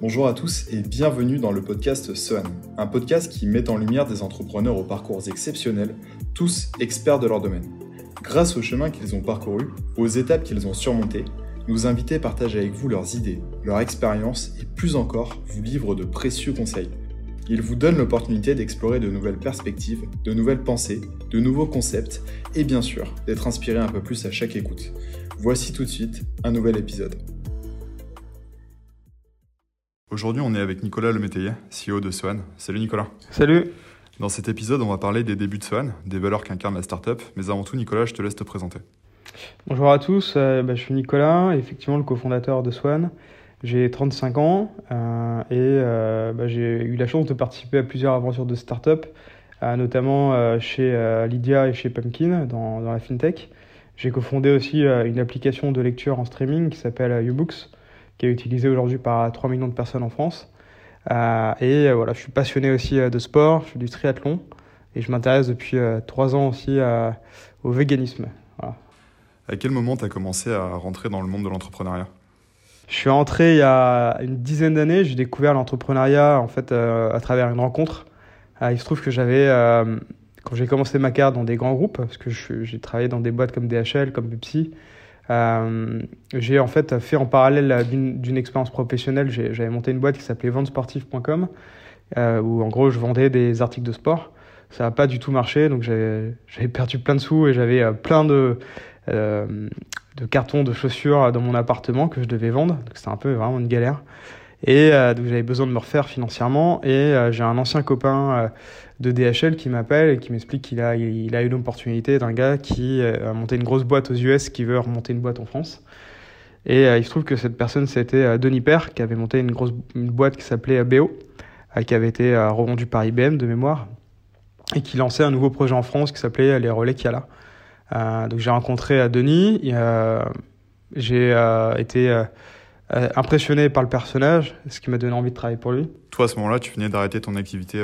Bonjour à tous et bienvenue dans le podcast SOAN, un podcast qui met en lumière des entrepreneurs aux parcours exceptionnels, tous experts de leur domaine. Grâce au chemin qu'ils ont parcouru, aux étapes qu'ils ont surmontées, nos invités partagent avec vous leurs idées, leurs expériences et plus encore vous livrent de précieux conseils. Ils vous donnent l'opportunité d'explorer de nouvelles perspectives, de nouvelles pensées, de nouveaux concepts et bien sûr d'être inspiré un peu plus à chaque écoute. Voici tout de suite un nouvel épisode. Aujourd'hui, on est avec Nicolas Lemétayer, CEO de Swan. Salut Nicolas. Salut. Dans cet épisode, on va parler des débuts de Swan, des valeurs qu'incarne la startup. Mais avant tout, Nicolas, je te laisse te présenter. Bonjour à tous, euh, bah, je suis Nicolas, effectivement le cofondateur de Swan. J'ai 35 ans euh, et euh, bah, j'ai eu la chance de participer à plusieurs aventures de start-up, notamment chez Lydia et chez Pumpkin dans, dans la fintech. J'ai cofondé aussi une application de lecture en streaming qui s'appelle YouBooks qui est utilisé aujourd'hui par 3 millions de personnes en France. Euh, et euh, voilà, je suis passionné aussi euh, de sport, je fais du triathlon et je m'intéresse depuis 3 ans aussi au véganisme. À quel moment tu as commencé à rentrer dans le monde de l'entrepreneuriat? Je suis entré il y a une dizaine d'années, j'ai découvert l'entrepreneuriat en fait à travers une rencontre. il se trouve que j'avais quand j'ai commencé ma carrière dans des grands groupes, parce que j'ai travaillé dans des boîtes comme DHL, comme Pepsi, euh, j'ai en fait fait en parallèle d'une expérience professionnelle, j'avais monté une boîte qui s'appelait ventesportif.com, euh, où en gros je vendais des articles de sport. Ça n'a pas du tout marché, donc j'avais perdu plein de sous et j'avais euh, plein de, de cartons de chaussures dans mon appartement que je devais vendre. Donc c'était un peu vraiment une galère. Et donc j'avais besoin de me refaire financièrement. Et j'ai un ancien copain de DHL qui m'appelle et qui m'explique qu'il a, il a eu l'opportunité d'un gars qui euh, a monté une grosse boîte aux US qui veut remonter une boîte en France. Et euh, il se trouve que cette personne, c'était euh, Denis Père, qui avait monté une grosse boîte qui s'appelait BO, qui avait été revendue par IBM de mémoire, et qui lançait un nouveau projet en France qui s'appelait les Relais Kiala. donc j'ai rencontré Denis, j'ai été impressionné par le personnage, ce qui m'a donné envie de travailler pour lui. Toi, à ce moment-là, tu venais d'arrêter ton activité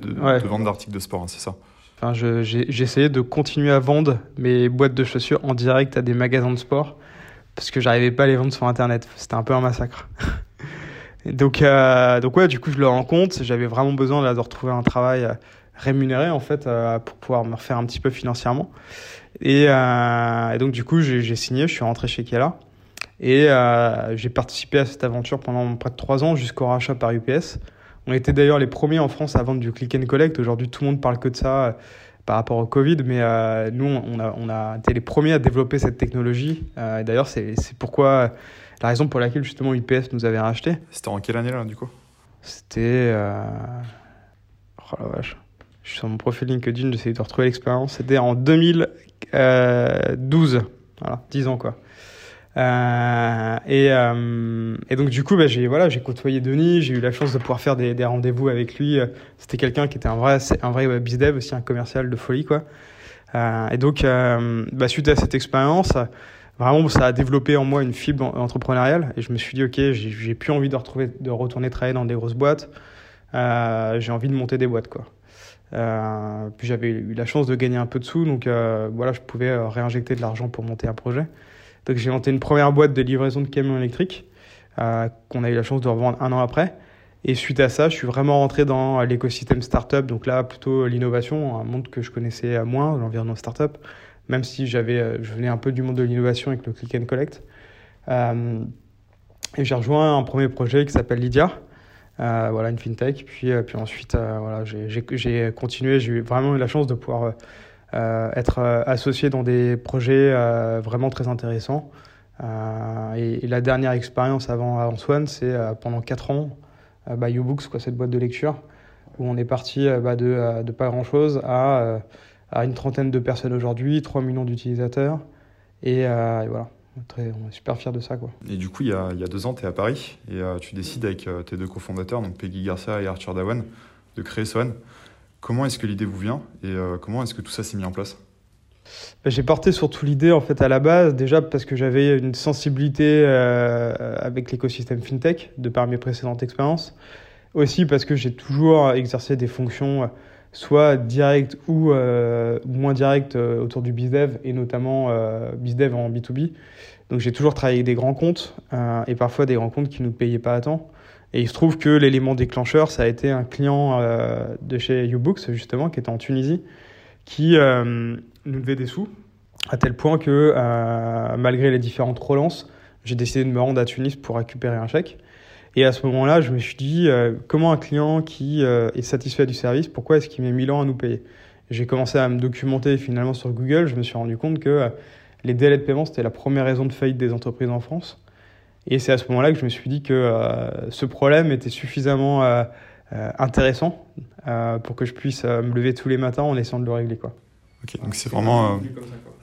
de, de vente d'articles de sport, hein, c'est ça? Enfin, j'ai essayé de continuer à vendre mes boîtes de chaussures en direct à des magasins de sport parce que j'arrivais pas à les vendre sur Internet. C'était un peu un massacre. donc, euh, donc ouais, du coup, je le rends compte. J'avais vraiment besoin de retrouver un travail euh, rémunéré en fait euh, pour pouvoir me refaire un petit peu financièrement. Et, et donc du coup, j'ai signé. Je suis rentré chez Kela et j'ai participé à cette aventure pendant près de trois ans jusqu'au rachat par UPS. On était d'ailleurs les premiers en France à vendre du click and collect. Aujourd'hui, tout le monde parle que de ça euh, par rapport au Covid, mais euh, nous, on a, on a, été les premiers à développer cette technologie. Euh, d'ailleurs, c'est pourquoi la raison pour laquelle justement UPS nous avait racheté. C'était en quelle année là, du coup? C'était. Oh la vache. Je suis sur mon profil LinkedIn, j'essaie de retrouver l'expérience. C'était en 2012. Voilà, 10 ans quoi. Euh, et, euh, et, donc du coup, bah, j'ai voilà, j'ai côtoyé Denis, j'ai eu la chance de pouvoir faire des, des rendez-vous avec lui. C'était quelqu'un qui était un vrai, un vrai bizdev aussi, un commercial de folie quoi. Euh, et donc, euh, bah, suite à cette expérience, vraiment, ça a développé en moi une fibre entrepreneuriale. Et je me suis dit, ok, j'ai plus envie de retrouver, de retourner travailler dans des grosses boîtes. Euh, j'ai envie de monter des boîtes quoi. puis j'avais eu la chance de gagner un peu de sous, donc voilà, je pouvais réinjecter de l'argent pour monter un projet. Donc j'ai monté une première boîte de livraison de camions électriques euh, qu'on a eu la chance de revendre un an après. Et suite à ça, je suis vraiment rentré dans l'écosystème startup, donc là plutôt l'innovation, un monde que je connaissais moins, l'environnement startup, même si j'avais, euh, je venais un peu du monde de l'innovation avec le click and collect. Euh, et j'ai rejoint un premier projet qui s'appelle Lydia, voilà une fintech. Puis, puis ensuite, voilà, j'ai continué, j'ai vraiment eu la chance de pouvoir être euh, associé dans des projets euh, vraiment très intéressants. Et, la dernière expérience avant, avant Swan, c'est pendant 4 ans, bah, YouBooks, quoi, cette boîte de lecture, où on est parti bah, de, pas grand-chose à, à, une trentaine de personnes aujourd'hui, 3 millions d'utilisateurs. Et, et, voilà, Très, on est super fiers de ça. Quoi. Et du coup, il y a, il y a deux ans, tu es à Paris et tu décides avec tes deux cofondateurs, donc Peggy Garcia et Arthur Dawan, de créer Swan. Comment est-ce que l'idée vous vient et euh, comment est-ce que tout ça s'est mis en place? Bah, J'ai porté surtout l'idée en fait à la base, déjà parce que j'avais une sensibilité euh, avec l'écosystème fintech de par mes précédentes expériences. Aussi parce que j'ai toujours exercé des fonctions soit directes ou euh, moins directes autour du BizDev et notamment BizDev en B2B. Donc j'ai toujours travaillé avec des grands comptes et parfois des grands comptes qui ne nous payaient pas à temps. Et il se trouve que l'élément déclencheur, ça a été un client de chez YouBooks, justement, qui était en Tunisie, qui nous devait des sous, à tel point que malgré les différentes relances, j'ai décidé de me rendre à Tunis pour récupérer un chèque. Et à ce moment-là, je me suis dit, euh, comment un client qui euh, est satisfait du service, pourquoi est-ce qu'il met 1000 ans à nous payer? J'ai commencé à me documenter finalement sur Google, je me suis rendu compte que euh, les délais de paiement, c'était la première raison de faillite des entreprises en France. Et c'est à ce moment-là que je me suis dit que ce problème était suffisamment intéressant pour que je puisse me lever tous les matins en essayant de le régler. Quoi. Ok, donc c'est vraiment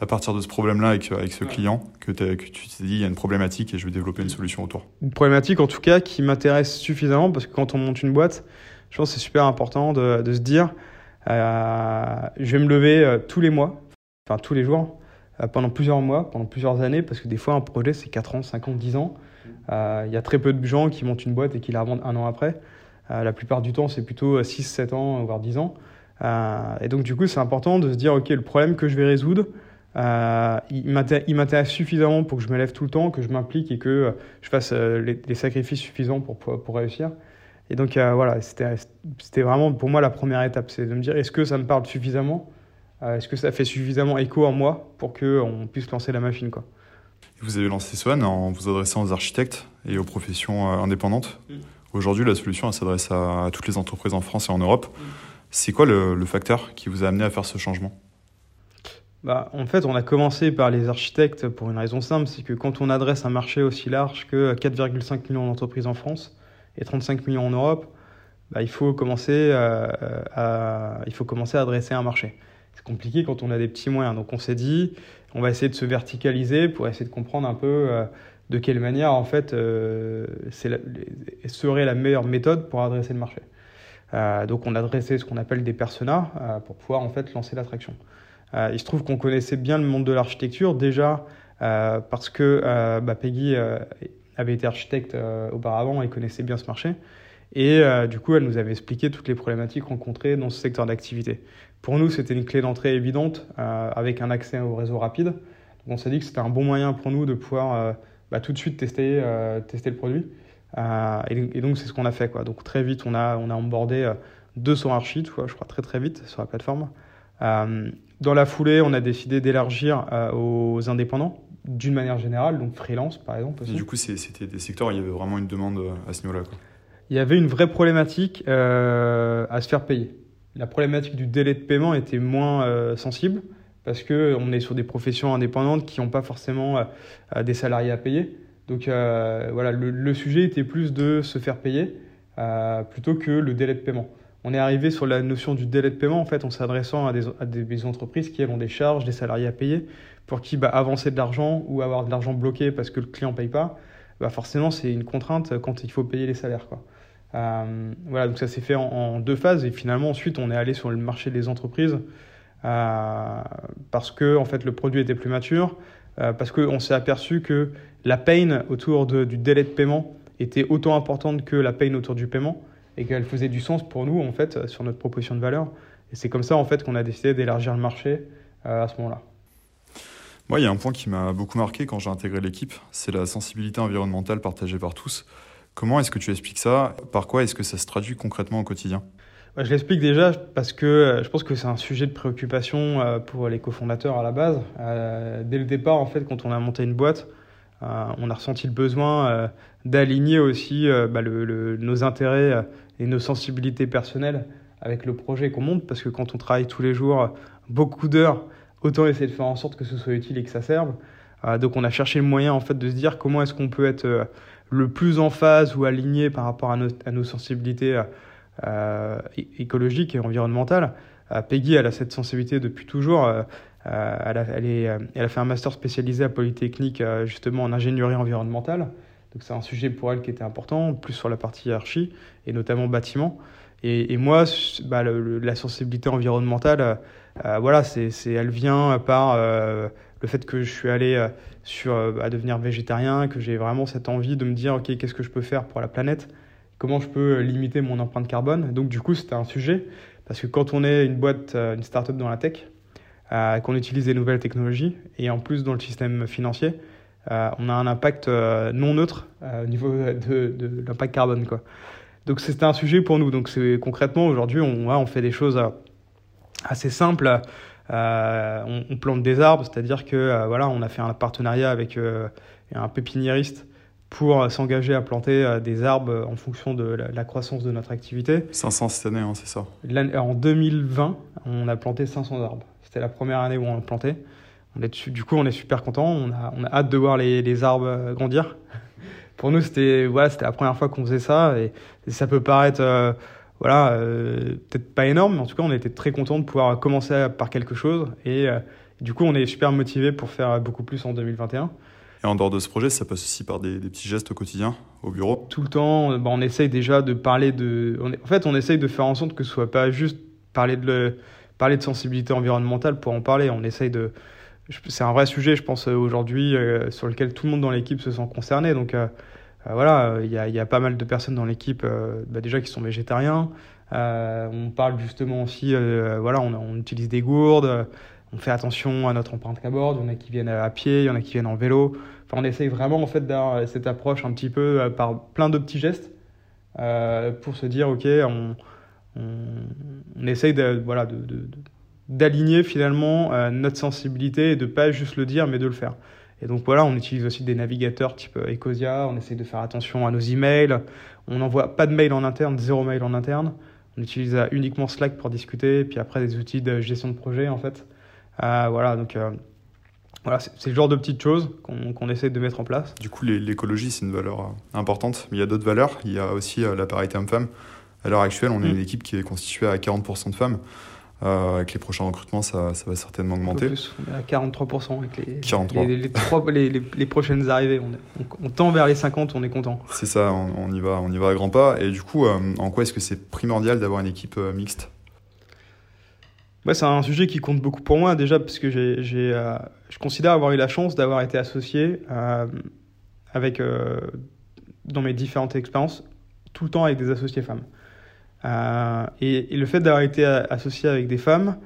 à partir de ce problème-là avec, avec ce client que, que tu t'es dit il y a une problématique et je vais développer une solution autour Une problématique en tout cas qui m'intéresse suffisamment parce que quand on monte une boîte, je pense que c'est super important de, de se dire euh, je vais me lever euh, tous les mois, enfin tous les jours, euh, pendant plusieurs mois, pendant plusieurs années parce que des fois un projet c'est 4 ans, 5 ans, 10 ans. Il y a très peu de gens qui montent une boîte et qui la revendent un an après. la plupart du temps c'est plutôt 6, 7 ans, voire 10 ans. et donc du coup c'est important de se dire ok le problème que je vais résoudre, euh, il m'intéresse suffisamment pour que je me lève tout le temps, que je m'implique et que euh, je fasse euh, les, sacrifices suffisants pour, pour, réussir. Et donc voilà, c'était vraiment pour moi la première étape, c'est de me dire est-ce que ça me parle suffisamment? Est-ce que ça fait suffisamment écho en moi pour qu'on puisse lancer la machine quoi? Vous avez lancé Swan en vous adressant aux architectes et aux professions indépendantes. Mm. Aujourd'hui, la solution s'adresse à, toutes les entreprises en France et en Europe. Mm. C'est quoi le facteur qui vous a amené à faire ce changement? Bah, en fait, on a commencé par les architectes pour une raison simple, c'est que quand on adresse un marché aussi large que 4,5 millions d'entreprises en France et 35 millions en Europe, bah, il, faut commencer, euh, à, il faut commencer à adresser un marché. C'est compliqué quand on a des petits moyens. Donc on s'est dit, on va essayer de se verticaliser pour essayer de comprendre un peu euh, de quelle manière en fait euh, serait la meilleure méthode pour adresser le marché. donc on a adressé ce qu'on appelle des personas pour pouvoir en fait lancer l'attraction. Euh, il se trouve qu'on connaissait bien le monde de l'architecture, déjà euh, parce que euh, bah, Peggy avait été architecte auparavant et connaissait bien ce marché. Et du coup, elle nous avait expliqué toutes les problématiques rencontrées dans ce secteur d'activité. Pour nous, c'était une clé d'entrée évidente avec un accès au réseau rapide. Donc, on s'est dit que c'était un bon moyen pour nous de pouvoir bah, tout de suite tester, tester le produit. Et, donc, c'est ce qu'on a fait. Quoi. Donc, très vite, on a, on a onboardé 200 archis, je crois très très vite sur la plateforme. Dans la foulée, on a décidé d'élargir euh, aux indépendants d'une manière générale, donc freelance par exemple. du coup, c'était des secteurs où il y avait vraiment une demande euh, à ce niveau-là. Il y avait une vraie problématique euh, à se faire payer. La problématique du délai de paiement était moins sensible parce qu'on est sur des professions indépendantes qui n'ont pas forcément des salariés à payer. Donc voilà, le, sujet était plus de se faire payer plutôt que le délai de paiement on est arrivé sur la notion du délai de paiement en fait en s'adressant à des, entreprises qui ont des charges, des salariés à payer, pour qui bah, avancer de l'argent ou avoir de l'argent bloqué parce que le client paye pas, bah, forcément c'est une contrainte quand il faut payer les salaires. Quoi. Euh, voilà, donc ça s'est fait en, deux phases et finalement ensuite on est allé sur le marché des entreprises euh, parce que en fait le produit était plus mature, euh, parce qu'on s'est aperçu que la peine autour du délai de paiement était autant importante que la peine autour du paiement et qu'elle faisait du sens pour nous en fait sur notre proposition de valeur. Et c'est comme ça en fait qu'on a décidé d'élargir le marché à ce moment-là. Moi, il y a un point qui m'a beaucoup marqué quand j'ai intégré l'équipe, c'est la sensibilité environnementale partagée par tous. Comment est-ce que tu expliques ça? Par quoi est-ce que ça se traduit concrètement au quotidien? Je l'explique déjà parce que euh, je pense que c'est un sujet de préoccupation euh, pour les cofondateurs à la base. Dès le départ, en fait, quand on a monté une boîte, on a ressenti le besoin d'aligner aussi bah, nos intérêts et nos sensibilités personnelles avec le projet qu'on monte, parce que quand on travaille tous les jours beaucoup d'heures, autant essayer de faire en sorte que ce soit utile et que ça serve. Euh, donc on a cherché le moyen en fait de se dire comment est-ce qu'on peut être euh, le plus en phase ou aligné par rapport à nos, à nos sensibilités euh, écologiques et environnementales. Peggy, elle a cette sensibilité depuis toujours. elle, a, elle, a, fait un master spécialisé à Polytechnique justement en ingénierie environnementale. Donc c'est un sujet pour elle qui était important, plus sur la partie archi et notamment bâtiment. Et, moi, bah, la sensibilité environnementale, euh, euh, voilà, c'est, elle vient par euh, le fait que je suis allé sur, à devenir végétarien, que j'ai vraiment cette envie de me dire, ok, qu'est-ce que je peux faire pour la planète? Comment je peux limiter mon empreinte carbone? Donc du coup, c'était un sujet, parce que quand on est une boîte, une start-up dans la tech, qu'on utilise des nouvelles technologies, et en plus dans le système financier, on a un impact non neutre au niveau de, de l'impact carbone. Quoi. Donc c'était un sujet pour nous. Donc concrètement aujourd'hui on, on fait des choses assez simples. On, on, plante des arbres, c'est-à-dire que voilà, on a fait un partenariat avec un pépiniériste pour s'engager à planter des arbres en fonction de la, croissance de notre activité. 500 cette année, hein, c'est ça En 2020, on a planté 500 arbres. C'était la première année où on a planté. On est, du coup, on est super content. On a, on a hâte de voir les, les arbres grandir. Pour nous, c'était voilà, c'était la première fois qu'on faisait ça et, ça peut paraître euh, voilà, euh, peut-être pas énorme, mais en tout cas, on était très content de pouvoir commencer par quelque chose et euh, du coup, on est super motivé pour faire beaucoup plus en 2021. Et en dehors de ce projet, ça passe aussi par des, petits gestes au quotidien, au bureau? Tout le temps, bah, on essaye déjà de parler de... en fait, on essaye de faire en sorte que ce soit pas juste parler de, le... parler de sensibilité environnementale pour en parler. On essaye de... C'est un vrai sujet, je pense, aujourd'hui, euh, sur lequel tout le monde dans l'équipe se sent concerné. Donc euh, euh, voilà, il y a, pas mal de personnes dans l'équipe bah, déjà qui sont végétariens. on parle justement aussi, voilà, on, utilise des gourdes on fait attention à notre empreinte carbone. Il y en a qui viennent à pied, il y en a qui viennent en vélo. Enfin, on essaye vraiment en fait d'avoir cette approche un petit peu euh, par plein de petits gestes euh, pour se dire ok, on, on, essaye de, voilà, d'aligner finalement euh, notre sensibilité et de pas juste le dire mais de le faire. Et donc voilà, on utilise aussi des navigateurs type Ecosia, on essaye de faire attention à nos emails, on n'envoie pas de mail en interne, zéro mail en interne, on utilise uniquement Slack pour discuter, et puis après des outils de gestion de projet en fait. Euh, voilà, donc euh, voilà, c'est le genre de petites choses qu'on essaie de mettre en place. Du coup, l'écologie, c'est une valeur euh, importante, mais il y a d'autres valeurs. Il y a aussi la parité homme-femme. À l'heure actuelle, on est mm. une équipe qui est constituée à 40% de femmes. Avec les prochains recrutements, ça, ça va certainement augmenter. Plus, on est à 43% avec les, 43. Les, les, les, les, prochaines arrivées. On, on, tend vers les 50, on est content. C'est ça, on, y va, on y va à grands pas. Et du coup, en quoi est-ce que c'est primordial d'avoir une équipe mixte? C'est un sujet qui compte beaucoup pour moi déjà parce que j'ai, euh, je considère avoir eu la chance d'avoir été associé euh, avec, euh, dans mes différentes expériences, tout le temps avec des associés femmes. Et, et, le fait d'avoir été associé avec des femmes,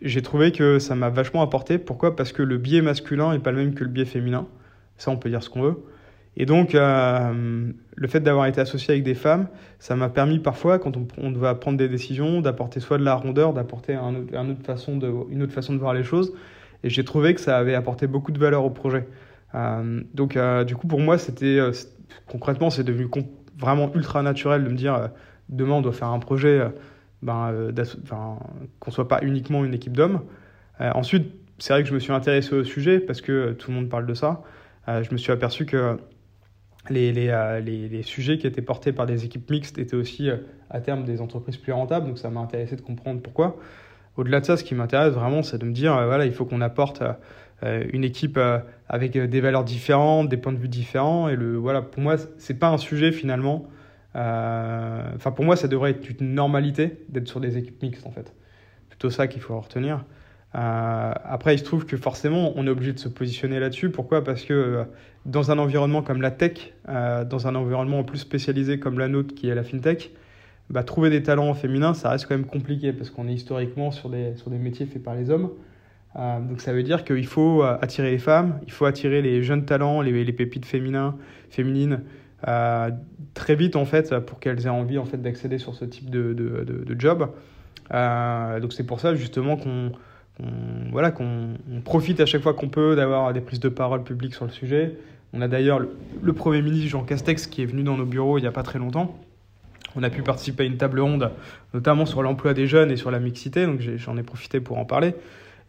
j'ai trouvé que ça m'a vachement apporté. Pourquoi? Parce que le biais masculin n'est pas le même que le biais féminin. Ça, on peut dire ce qu'on veut. Et donc, euh, le fait d'avoir été associé avec des femmes, ça m'a permis parfois, quand on, on, doit prendre des décisions, d'apporter soit de la rondeur, d'apporter une autre façon de voir les choses. Et j'ai trouvé que ça avait apporté beaucoup de valeur au projet. Euh, donc, euh, du coup, pour moi, c'était euh, concrètement, c'est devenu vraiment ultra naturel de me dire, euh, demain, on doit faire un projet, ben, qu'on soit pas uniquement une équipe d'hommes. ensuite, c'est vrai que je me suis intéressé au sujet parce que tout le monde parle de ça. je me suis aperçu que euh, les, les, sujets qui étaient portés par des équipes mixtes étaient aussi euh, à terme des entreprises plus rentables, donc ça m'a intéressé de comprendre pourquoi. Au-delà de ça, ce qui m'intéresse vraiment, c'est de me dire, euh, voilà, il faut qu'on apporte une équipe avec des valeurs différentes, des points de vue différents, et le, voilà, pour moi, c'est pas un sujet finalement. Enfin, pour moi, ça devrait être une normalité d'être sur des équipes mixtes en fait. Plutôt ça qu'il faut retenir. Euh, après, il se trouve que forcément, on est obligé de se positionner là-dessus. Pourquoi? Parce que euh, dans un environnement comme la tech, euh, dans un environnement en plus spécialisé comme la nôtre, qui est la fintech, bah, trouver des talents féminins, ça reste quand même compliqué parce qu'on est historiquement sur des, sur des métiers faits par les hommes. donc ça veut dire qu'il faut attirer les femmes, il faut attirer les jeunes talents, les, les pépites féminins, féminines, très vite en fait, pour qu'elles aient envie en fait d'accéder sur ce type de, de, de, job. donc c'est pour ça justement qu'on voilà, qu'on profite à chaque fois qu'on peut d'avoir des prises de parole publiques sur le sujet. On a d'ailleurs le, Premier ministre Jean Castex qui est venu dans nos bureaux il n'y a pas très longtemps. On a pu participer à une table ronde, notamment sur l'emploi des jeunes et sur la mixité, donc j'en ai, profité pour en parler.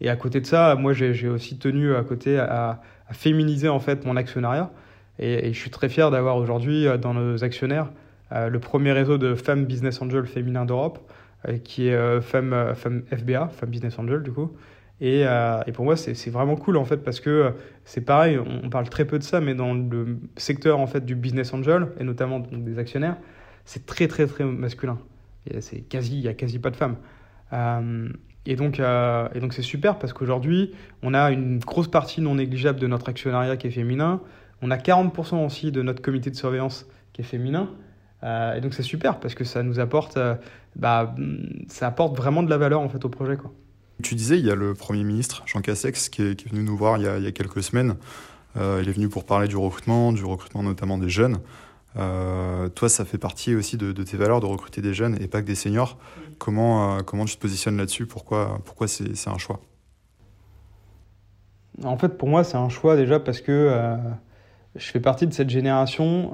Et à côté de ça, moi j'ai aussi tenu à côté à, féminiser en fait mon actionnariat. Et, je suis très fier d'avoir aujourd'hui euh, dans nos actionnaires euh, le premier réseau de femmes business angels féminins d'Europe. Euh, qui est femme, femme FBA, femme business angel du coup. Et, et, pour moi, c'est vraiment cool en fait parce que c'est pareil, on, parle très peu de ça, mais dans le secteur en fait du business angel et notamment des actionnaires, c'est très très très masculin. C'est quasi, il y a quasi pas de femmes. et donc, et donc c'est super parce qu'aujourd'hui, on a une grosse partie non négligeable de notre actionnariat qui est féminin. On a 40% aussi de notre comité de surveillance qui est féminin. et donc c'est super parce que ça nous apporte bah, ça apporte vraiment de la valeur en fait au projet. Quoi. Tu disais, il y a le Premier ministre, Jean Cassex, qui est, venu nous voir il y a, quelques semaines. il est venu pour parler du recrutement, du recrutement notamment des jeunes. toi, ça fait partie aussi de, tes valeurs de recruter des jeunes et pas que des seniors. Comment, comment tu te positionnes là-dessus? Pourquoi, pourquoi c'est un choix? En fait, pour moi, c'est un choix déjà parce que je fais partie de cette génération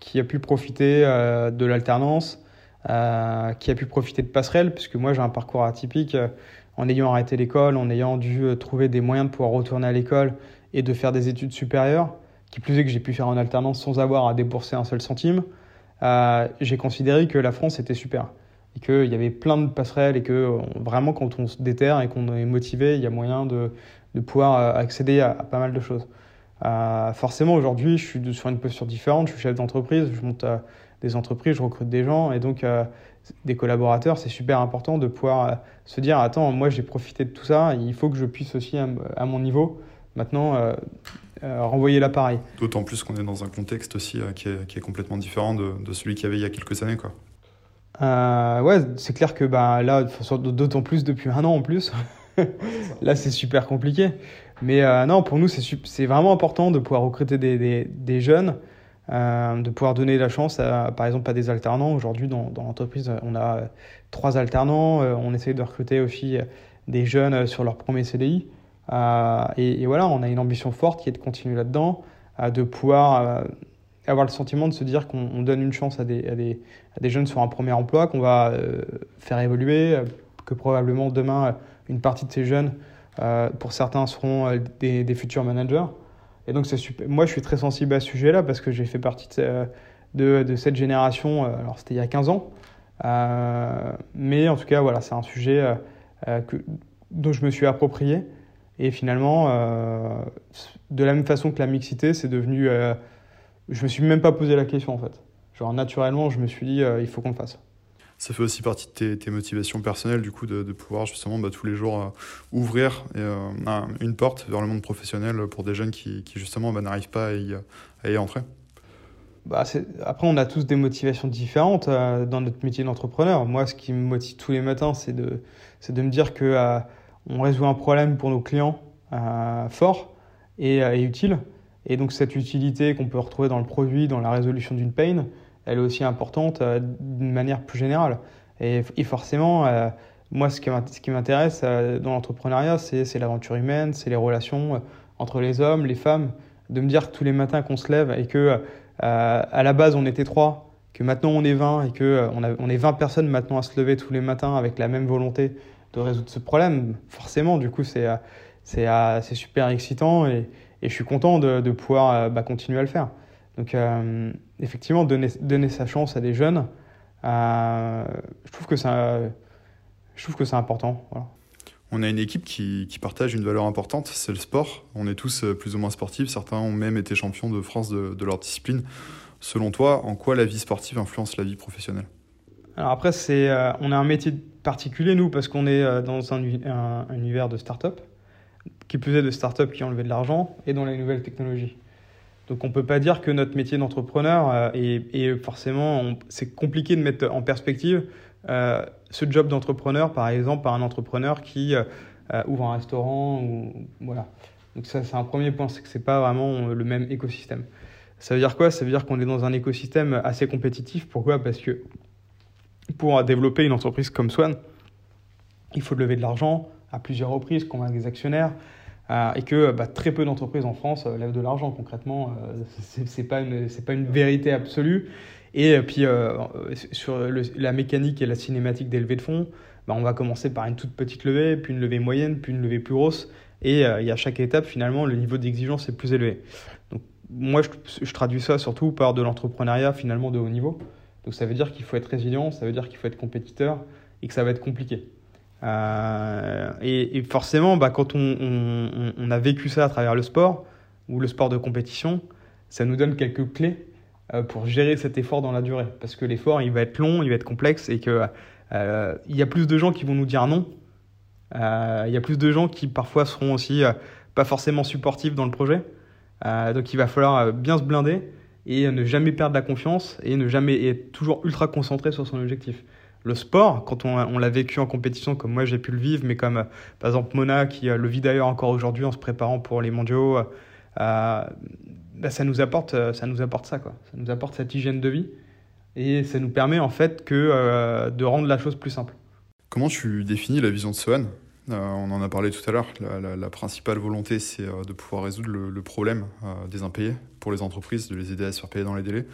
qui a pu profiter de l'alternance, euh, qui a pu profiter de passerelle, puisque moi j'ai un parcours atypique euh, en ayant arrêté l'école, en ayant dû euh, trouver des moyens de pouvoir retourner à l'école et de faire des études supérieures, qui plus est que j'ai pu faire en alternance sans avoir à débourser un seul centime, j'ai considéré que la France était super et qu'il y avait plein de passerelles et que vraiment quand on se déterre et qu'on est motivé, il y a moyen de pouvoir accéder à, pas mal de choses. Forcément aujourd'hui je suis sur une posture différente, je suis chef d'entreprise, je monte à des entreprises, je recrute des gens et donc euh, des collaborateurs, c'est super important de pouvoir euh, se dire attends, moi j'ai profité de tout ça, il faut que je puisse aussi à, mon niveau maintenant euh, renvoyer l'appareil. D'autant plus qu'on est dans un contexte aussi qui est, qui, est, complètement différent de, de celui qu'il y avait il y a quelques années. Quoi. ouais, c'est clair que bah, là, d'autant plus depuis un an en plus, là c'est super compliqué. Mais non, pour nous, c'est vraiment important de pouvoir recruter des, jeunes euh, de pouvoir donner la chance, par exemple, à des alternants. Aujourd'hui, dans, l'entreprise, on a trois alternants. Euh, on essaie de recruter aussi des jeunes sur leur premier CDI. Euh, et, voilà, on a une ambition forte qui est de continuer là-dedans, de pouvoir avoir le sentiment de se dire qu'on donne une chance à des, jeunes sur un premier emploi, qu'on va faire évoluer, que probablement demain, une partie de ces jeunes, pour certains, seront des, des futurs managers. Et donc, c'est super. Moi, je suis très sensible à ce sujet-là parce que j'ai fait partie de, cette génération. Euh, alors, c'était il y a 15 ans. Euh, mais en tout cas, voilà, c'est un sujet euh, dont je me suis approprié. Et finalement, de la même façon que la mixité, c'est devenu. je me suis même pas posé la question en fait. Genre, naturellement, je me suis dit, il faut qu'on le fasse ça fait aussi partie de tes, motivations personnelles, du coup, de, pouvoir justement bah, tous les jours euh, ouvrir euh, une porte vers le monde professionnel pour des jeunes qui, justement bah, n'arrivent pas à y, entrer? Bah, Après, on a tous des motivations différentes euh, dans notre métier d'entrepreneur. Moi, ce qui me motive tous les matins, c'est de, me dire que on résout un problème pour nos clients fort et, et, utile. Et donc, cette utilité qu'on peut retrouver dans le produit, dans la résolution d'une pain, elle est aussi importante euh, d'une manière plus générale. Et, forcément, euh, moi, ce qui m'intéresse euh, dans l'entrepreneuriat, c'est l'aventure humaine, c'est les relations entre les hommes, les femmes. De me dire tous les matins qu'on se lève et que à la base on était trois, que maintenant on est 20 et que on, on, est 20 personnes maintenant à se lever tous les matins avec la même volonté de résoudre ce problème, forcément, du coup, c'est c'est super excitant et, et, je suis content de, de pouvoir bah, continuer à le faire. Donc, euh, effectivement, donner, donner, sa chance à des jeunes, euh, je trouve que c'est important. On a une équipe qui, qui, partage une valeur importante, c'est le sport. On est tous euh, plus ou moins sportifs. Certains ont même été champions de France de, de leur discipline. Selon toi, en quoi la vie sportive influence la vie professionnelle? Alors après, c'est, on a un métier particulier, nous, parce qu'on est dans un, un, univers de start-up, qui plus est de start-up qui ont levé de l'argent, et dans les nouvelles technologies. Donc on ne peut pas dire que notre métier d'entrepreneur euh, est, forcément, c'est compliqué de mettre en perspective euh, ce job d'entrepreneur, par exemple, par un entrepreneur qui euh, ouvre un restaurant ou voilà. Donc ça, c'est un premier point, c'est que c'est pas vraiment le même écosystème. Ça veut dire quoi? Ça veut dire qu'on est dans un écosystème assez compétitif. Pourquoi? Parce que pour développer une entreprise comme Swan, il faut lever de l'argent à plusieurs reprises, convaincre des actionnaires, euh, et que bah, très peu d'entreprises en France euh, lèvent de l'argent concrètement. Euh, c'est pas une c'est pas une vérité absolue. Et puis sur la mécanique et la cinématique des levées de fonds, bah, on va commencer par une toute petite levée, puis une levée moyenne, puis une levée plus grosse. Et, a chaque étape, finalement, le niveau d'exigence est plus élevé. Donc, moi, je, traduis ça surtout par de l'entrepreneuriat finalement de haut niveau. Donc, ça veut dire qu'il faut être résilient, ça veut dire qu'il faut être compétiteur et que ça va être compliqué. Euh, et, forcément, bah, quand on, a vécu ça à travers le sport, ou le sport de compétition, ça nous donne quelques clés euh, pour gérer cet effort dans la durée. Parce que l'effort, il va être long, il va être complexe, et qu'il euh, y a plus de gens qui vont nous dire non. Il y a plus de gens qui parfois seront aussi pas forcément supportifs dans le projet. donc il va falloir bien se blinder et ne jamais perdre la confiance et ne jamais être toujours ultra concentré sur son objectif le sport, quand on, l'a vécu en compétition comme moi j'ai pu le vivre, mais comme euh, par exemple Mona qui euh, le vit d'ailleurs encore aujourd'hui en se préparant pour les mondiaux, bah, ça, nous apporte, ça nous apporte ça, quoi. Ça nous apporte cette hygiène de vie et ça nous permet en fait que, de rendre la chose plus simple. Comment tu définis la vision de Sohan? On en a parlé tout à l'heure. La, principale volonté, c'est de pouvoir résoudre le, problème des impayés pour les entreprises, de les aider à se faire payer dans les délais.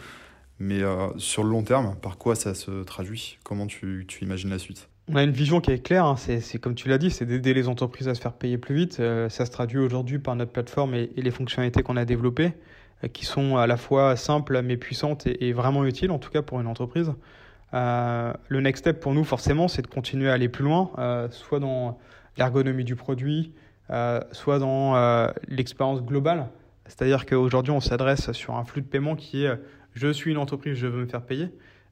Mais sur le long terme, par quoi ça se traduit? Comment tu imagines la suite? On a une vision qui est claire, hein. c'est comme tu l'as dit, c'est d'aider les entreprises à se faire payer plus vite. Euh, ça se traduit aujourd'hui par notre plateforme et, les fonctionnalités qu'on a développées, euh, qui sont à la fois simples mais puissantes et, vraiment utiles, en tout cas pour une entreprise. Euh, le next step pour nous, forcément, c'est de continuer à aller plus loin, soit dans l'ergonomie du produit, soit dans l'expérience globale. C'est-à-dire qu'aujourd'hui, on s'adresse sur un flux de paiement qui est je suis une entreprise, je veux me faire payer.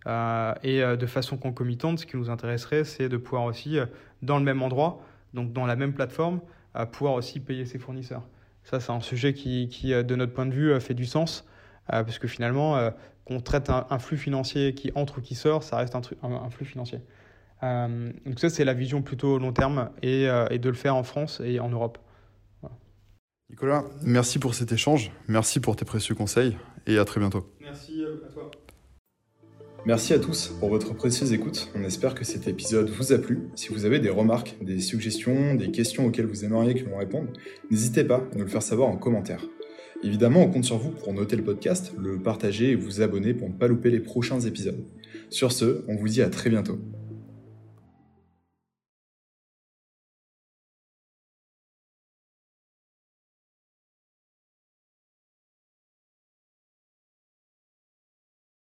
Euh, et euh, de façon concomitante, ce qui nous intéresserait, c'est de pouvoir aussi, euh, dans le même endroit, donc dans la même plateforme, pouvoir aussi payer ses fournisseurs. Ça, c'est un sujet qui, de notre point de vue, fait du sens, parce que finalement, qu'on traite un, flux financier qui entre ou qui sort, ça reste un, flux financier. donc ça, c'est la vision plutôt long terme, et, de le faire en France et en Europe. Nicolas, merci pour cet échange, merci pour tes précieux conseils, et à très bientôt. Merci à toi. Merci à tous pour votre précieuse écoute. On espère que cet épisode vous a plu. Si vous avez des remarques, des suggestions, des questions auxquelles vous aimeriez que l'on réponde, n'hésitez pas à nous le faire savoir en commentaire. Évidemment, on compte sur vous pour noter le podcast, le partager et vous abonner pour ne pas louper les prochains épisodes. Sur ce, on vous dit à très bientôt.